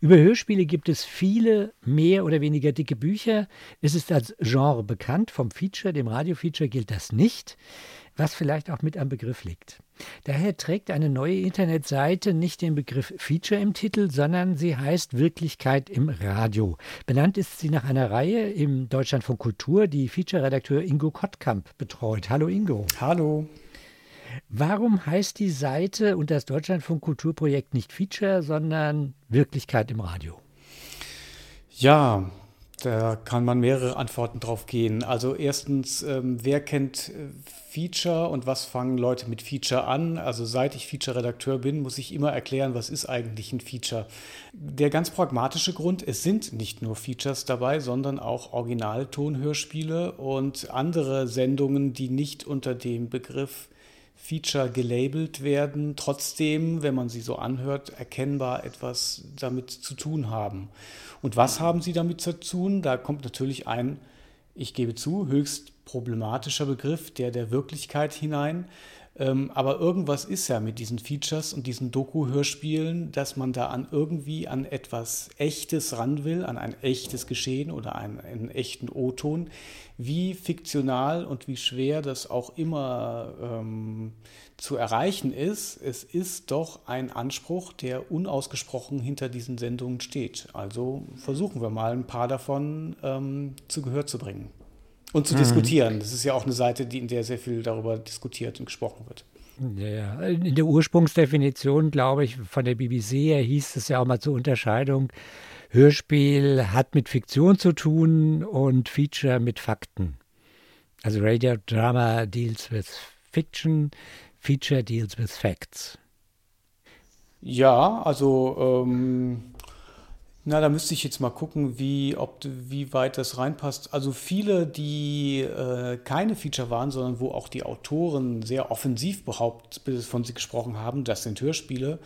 Über Hörspiele gibt es viele mehr oder weniger dicke Bücher. Es ist als Genre bekannt. Vom Feature, dem Radiofeature, gilt das nicht, was vielleicht auch mit am Begriff liegt. Daher trägt eine neue Internetseite nicht den Begriff Feature im Titel, sondern sie heißt Wirklichkeit im Radio. Benannt ist sie nach einer Reihe im Deutschlandfunk Kultur, die Feature-Redakteur Ingo Kottkamp betreut. Hallo Ingo. Hallo. Warum heißt die Seite und das Deutschlandfunk Kulturprojekt nicht Feature, sondern Wirklichkeit im Radio? Ja, da kann man mehrere Antworten drauf gehen. Also erstens, ähm, wer kennt äh, Feature und was fangen Leute mit Feature an? Also seit ich Feature-Redakteur bin, muss ich immer erklären, was ist eigentlich ein Feature. Der ganz pragmatische Grund, es sind nicht nur Features dabei, sondern auch Originaltonhörspiele und andere Sendungen, die nicht unter dem Begriff Feature gelabelt werden, trotzdem, wenn man sie so anhört, erkennbar etwas damit zu tun haben. Und was haben sie damit zu tun? Da kommt natürlich ein, ich gebe zu, höchst problematischer Begriff, der der Wirklichkeit hinein. Ähm, aber irgendwas ist ja mit diesen Features und diesen Doku-Hörspielen, dass man da an irgendwie an etwas Echtes ran will, an ein echtes Geschehen oder einen, einen echten O-Ton. Wie fiktional und wie schwer das auch immer ähm, zu erreichen ist, es ist doch ein Anspruch, der unausgesprochen hinter diesen Sendungen steht. Also versuchen wir mal ein paar davon ähm, zu Gehör zu bringen. Und zu mhm. diskutieren. Das ist ja auch eine Seite, die, in der sehr viel darüber diskutiert und gesprochen wird. Ja, in der Ursprungsdefinition, glaube ich, von der BBC her hieß es ja auch mal zur Unterscheidung, Hörspiel hat mit Fiktion zu tun und Feature mit Fakten. Also Radio Drama deals with Fiction, Feature deals with Facts. Ja, also ähm, na, da müsste ich jetzt mal gucken, wie, ob, wie weit das reinpasst. Also viele, die äh, keine Feature waren, sondern wo auch die Autoren sehr offensiv behauptet von sich gesprochen haben, das sind Hörspiele,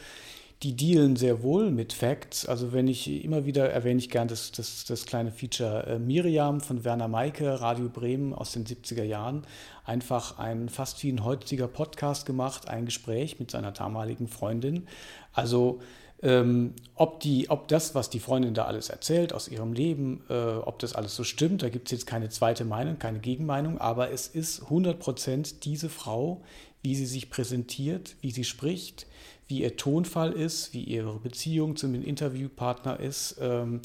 die dealen sehr wohl mit Facts. Also wenn ich immer wieder erwähne ich gern das, das, das kleine Feature äh, Miriam von Werner Maike, Radio Bremen aus den 70er Jahren. Einfach ein fast wie ein heutiger Podcast gemacht, ein Gespräch mit seiner damaligen Freundin. Also ähm, ob, die, ob das, was die Freundin da alles erzählt aus ihrem Leben, äh, ob das alles so stimmt, da gibt es jetzt keine zweite Meinung, keine Gegenmeinung, aber es ist 100% diese Frau, wie sie sich präsentiert, wie sie spricht, wie ihr Tonfall ist, wie ihre Beziehung zum Interviewpartner ist. Ähm,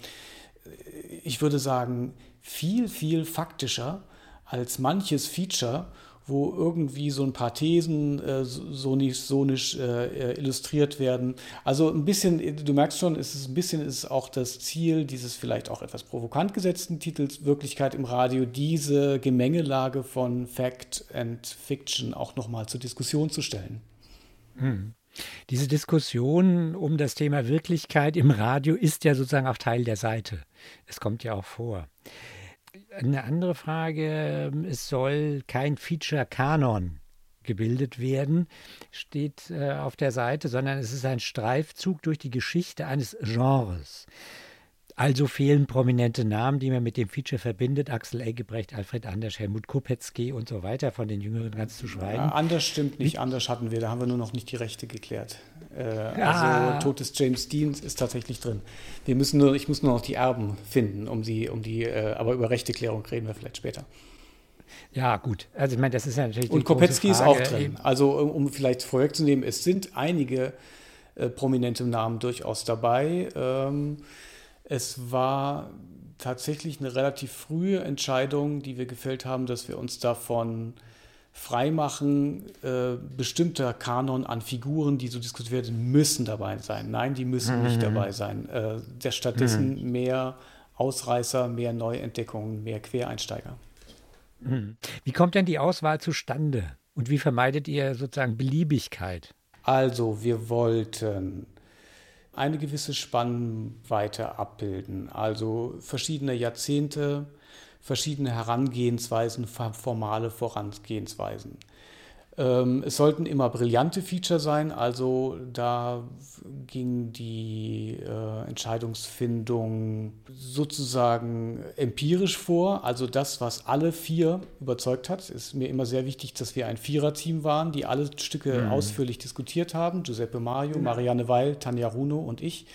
ich würde sagen, viel, viel faktischer als manches Feature wo irgendwie so ein paar Thesen äh, sonisch, sonisch äh, illustriert werden. Also ein bisschen, du merkst schon, es ist ein bisschen ist auch das Ziel dieses vielleicht auch etwas provokant gesetzten Titels Wirklichkeit im Radio, diese Gemengelage von Fact and Fiction auch nochmal zur Diskussion zu stellen. Hm. Diese Diskussion um das Thema Wirklichkeit im Radio ist ja sozusagen auch Teil der Seite. Es kommt ja auch vor. Eine andere Frage, es soll kein Feature-Kanon gebildet werden, steht äh, auf der Seite, sondern es ist ein Streifzug durch die Geschichte eines Genres. Also fehlen prominente Namen, die man mit dem Feature verbindet. Axel Eggebrecht, Alfred Anders, Helmut Kopetzky und so weiter, von den Jüngeren ganz zu schweigen. Ja, Anders stimmt nicht? Anders hatten wir, da haben wir nur noch nicht die Rechte geklärt. Äh, ah. Also Tod des James Dean ist tatsächlich drin. Wir müssen nur, ich muss nur noch die Erben finden, um die, um die, äh, aber über Rechteklärung reden wir vielleicht später. Ja, gut. Also ich meine, das ist ja natürlich. Und Kopetzky ist auch drin. Also um, um vielleicht vorwegzunehmen, es sind einige äh, prominente Namen durchaus dabei. Ähm, es war tatsächlich eine relativ frühe Entscheidung, die wir gefällt haben, dass wir uns davon freimachen, äh, bestimmter Kanon an Figuren, die so diskutiert werden, müssen dabei sein. Nein, die müssen mhm. nicht dabei sein. Äh, der stattdessen mhm. mehr Ausreißer, mehr Neuentdeckungen, mehr Quereinsteiger. Mhm. Wie kommt denn die Auswahl zustande? Und wie vermeidet ihr sozusagen Beliebigkeit? Also, wir wollten eine gewisse Spannweite abbilden. Also verschiedene Jahrzehnte, verschiedene Herangehensweisen, formale Vorangehensweisen. Ähm, es sollten immer brillante Feature sein, also da ging die äh, Entscheidungsfindung sozusagen empirisch vor. Also das, was alle vier überzeugt hat, ist mir immer sehr wichtig, dass wir ein Viererteam waren, die alle Stücke mhm. ausführlich diskutiert haben. Giuseppe Mario, Marianne Weil, Tanja Runo und ich.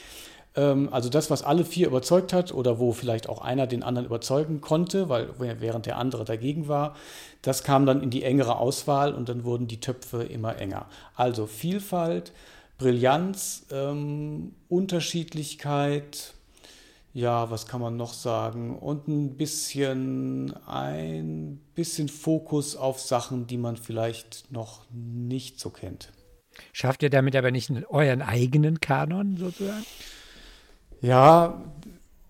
Ähm, also das, was alle vier überzeugt hat oder wo vielleicht auch einer den anderen überzeugen konnte, weil während der andere dagegen war, das kam dann in die engere Auswahl und dann wurden die Töpfe immer enger. Also Vielfalt, Brillanz, ähm, Unterschiedlichkeit, ja, was kann man noch sagen? Und ein bisschen, ein bisschen Fokus auf Sachen, die man vielleicht noch nicht so kennt. Schafft ihr damit aber nicht euren eigenen Kanon sozusagen? Ja,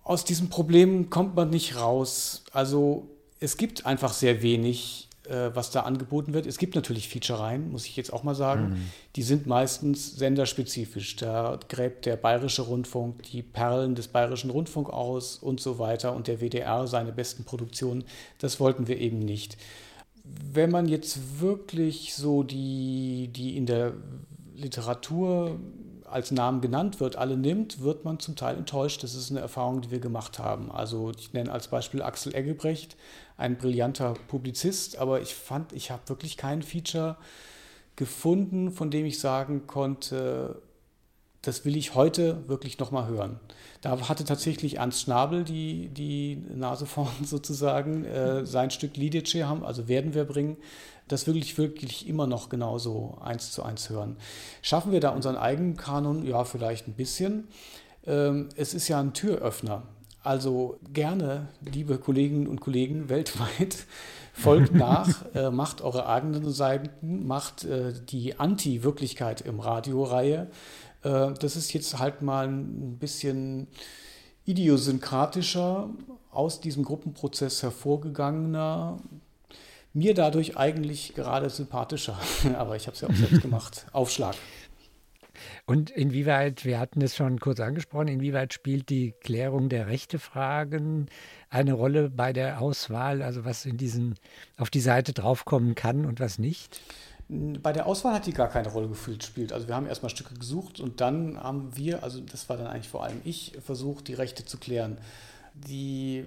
aus diesem Problem kommt man nicht raus. Also es gibt einfach sehr wenig äh, was da angeboten wird. Es gibt natürlich Featurereien, muss ich jetzt auch mal sagen. Mhm. Die sind meistens senderspezifisch. Da gräbt der Bayerische Rundfunk die Perlen des Bayerischen Rundfunk aus und so weiter und der WDR seine besten Produktionen. Das wollten wir eben nicht. Wenn man jetzt wirklich so die, die in der Literatur als Namen genannt wird, alle nimmt, wird man zum Teil enttäuscht. Das ist eine Erfahrung, die wir gemacht haben. Also ich nenne als Beispiel Axel Eggebrecht, ein brillanter Publizist, aber ich fand, ich habe wirklich kein Feature gefunden, von dem ich sagen konnte, das will ich heute wirklich nochmal hören. Da hatte tatsächlich Ernst Schnabel die, die Nase vorn sozusagen, äh, sein Stück Lidice haben, also werden wir bringen, das wirklich, wirklich immer noch genauso eins zu eins hören. Schaffen wir da unseren eigenen Kanon? Ja, vielleicht ein bisschen. Ähm, es ist ja ein Türöffner. Also gerne, liebe Kolleginnen und Kollegen weltweit, folgt nach, äh, macht eure eigenen Seiten, macht äh, die Anti-Wirklichkeit im Radio-Reihe. Äh, das ist jetzt halt mal ein bisschen idiosynkratischer, aus diesem Gruppenprozess hervorgegangener, mir dadurch eigentlich gerade sympathischer. Aber ich habe es ja auch selbst gemacht. Aufschlag. Und inwieweit, wir hatten es schon kurz angesprochen, inwieweit spielt die Klärung der Rechtefragen eine Rolle bei der Auswahl, also was in diesen, auf die Seite draufkommen kann und was nicht? Bei der Auswahl hat die gar keine Rolle gespielt. Also wir haben erstmal Stücke gesucht und dann haben wir, also das war dann eigentlich vor allem ich, versucht, die Rechte zu klären. Die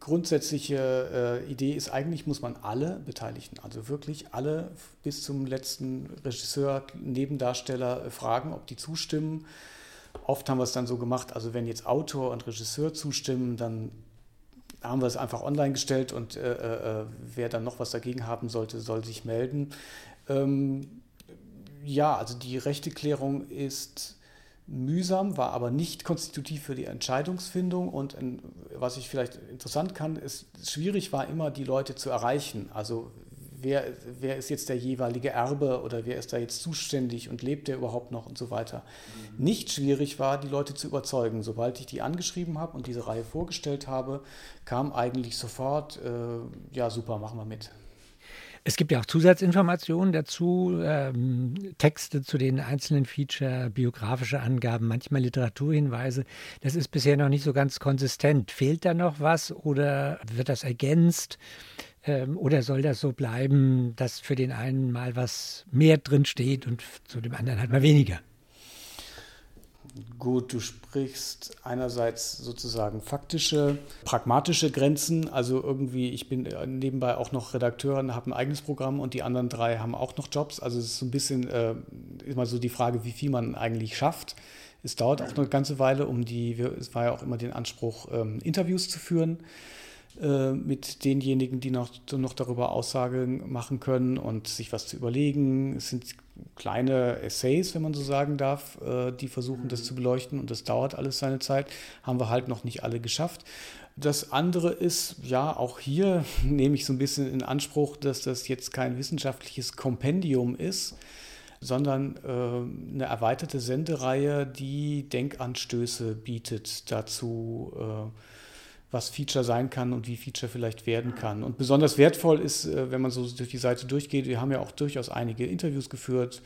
grundsätzliche äh, Idee ist, eigentlich muss man alle Beteiligten, also wirklich alle bis zum letzten Regisseur, Nebendarsteller äh, fragen, ob die zustimmen. Oft haben wir es dann so gemacht, also wenn jetzt Autor und Regisseur zustimmen, dann haben wir es einfach online gestellt und äh, äh, äh wer dann noch was dagegen haben sollte, soll sich melden. Ähm, ja, also die Rechteklärung ist mühsam, war aber nicht konstitutiv für die Entscheidungsfindung. Und was ich vielleicht interessant kann, ist, schwierig war immer, die Leute zu erreichen. Also wer, wer ist jetzt der jeweilige Erbe oder wer ist da jetzt zuständig und lebt der überhaupt noch und so weiter. Mhm. Nicht schwierig war, die Leute zu überzeugen. Sobald ich die angeschrieben habe und diese Reihe vorgestellt habe, kam eigentlich sofort, äh, ja super, machen wir mit. Es gibt ja auch Zusatzinformationen dazu, ähm, Texte zu den einzelnen Feature, biografische Angaben, manchmal Literaturhinweise. Das ist bisher noch nicht so ganz konsistent. Fehlt da noch was oder wird das ergänzt? Ähm, oder soll das so bleiben, dass für den einen mal was mehr drin steht und zu dem anderen halt mal weniger? Gut, du sprichst einerseits sozusagen faktische, pragmatische Grenzen. Also irgendwie, ich bin nebenbei auch noch Redakteur und habe ein eigenes Programm und die anderen drei haben auch noch Jobs. Also es ist so ein bisschen äh, immer so die Frage, wie viel man eigentlich schafft. Es dauert auch eine ganze Weile, um die, es war ja auch immer den Anspruch, ähm, Interviews zu führen. Äh, mit denjenigen, die noch, noch darüber Aussagen machen können und sich was zu überlegen. Es sind kleine Essays, wenn man so sagen darf, äh, die versuchen, das zu beleuchten und das dauert alles seine Zeit. Haben wir halt noch nicht alle geschafft. Das andere ist, ja, auch hier nehme ich so ein bisschen in Anspruch, dass das jetzt kein wissenschaftliches Kompendium ist, sondern äh, eine erweiterte Sendereihe, die Denkanstöße bietet dazu, äh, was Feature sein kann und wie Feature vielleicht werden kann. Und besonders wertvoll ist, äh, wenn man so durch die Seite durchgeht, wir haben ja auch durchaus einige Interviews geführt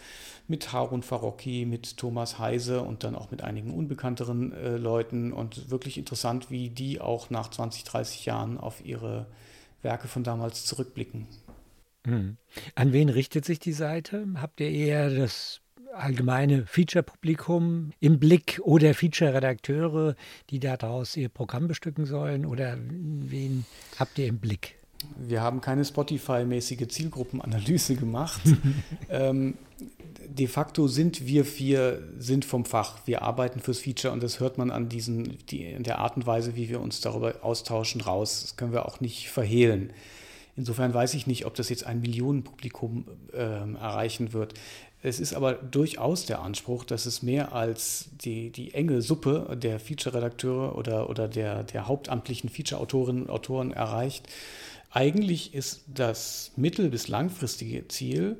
mit Harun Farocki, mit Thomas Heise und dann auch mit einigen unbekannteren äh, Leuten und wirklich interessant, wie die auch nach 20, 30 Jahren auf ihre Werke von damals zurückblicken. Hm. An wen richtet sich die Seite? Habt ihr eher das allgemeine Feature-Publikum im Blick oder Feature-Redakteure, die daraus ihr Programm bestücken sollen? Oder wen habt ihr im Blick? wir haben keine Spotify-mäßige Zielgruppenanalyse gemacht. ähm, de facto sind wir vier sind vom Fach. Wir arbeiten fürs Feature und das hört man an diesen, die, in der Art und Weise, wie wir uns darüber austauschen, raus. Das können wir auch nicht verhehlen. Insofern weiß ich nicht, ob das jetzt ein Millionenpublikum äh, erreichen wird. Es ist aber durchaus der Anspruch, dass es mehr als die, die enge Suppe der Feature-Redakteure oder, oder der, der hauptamtlichen Feature-Autorinnen und Autoren erreicht. Eigentlich ist das mittel- bis langfristige Ziel,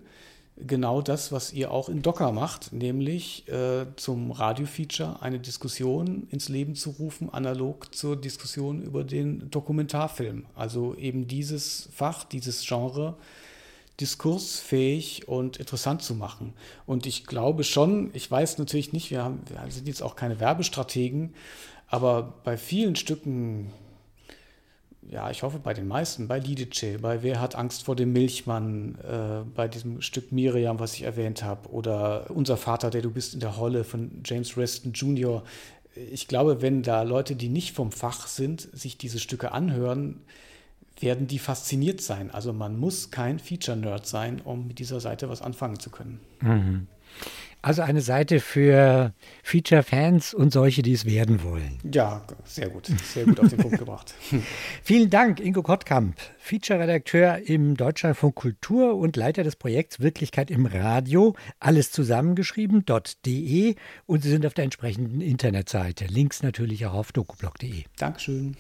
genau das, was ihr auch in Docker macht, nämlich äh, zum Radio-Feature eine Diskussion ins Leben zu rufen, analog zur Diskussion über den Dokumentarfilm. Also eben dieses Fach, dieses Genre diskursfähig und interessant zu machen. Und ich glaube schon, ich weiß natürlich nicht, wir, haben, wir sind jetzt auch keine Werbestrategen, aber bei vielen Stücken ja, ich hoffe bei den meisten, bei Lidice, bei Wer hat Angst vor dem Milchmann, äh, bei diesem Stück Miriam, was ich erwähnt habe, oder Unser Vater, der du bist in der Holle von James Reston Jr. Ich glaube, wenn da Leute, die nicht vom Fach sind, sich diese Stücke anhören, werden die fasziniert sein. Also man muss kein Feature-Nerd sein, um mit dieser Seite was anfangen zu können. Mhm. Also eine Seite für Feature-Fans und solche, die es werden wollen. Ja, sehr gut. Sehr gut auf den Punkt gebracht. Vielen Dank, Ingo Kottkamp, Feature-Redakteur im Deutschlandfunk Kultur und Leiter des Projekts Wirklichkeit im Radio. Alles zusammengeschrieben, .de und Sie sind auf der entsprechenden Internetseite. Links natürlich auch auf dokublog.de. Dankeschön.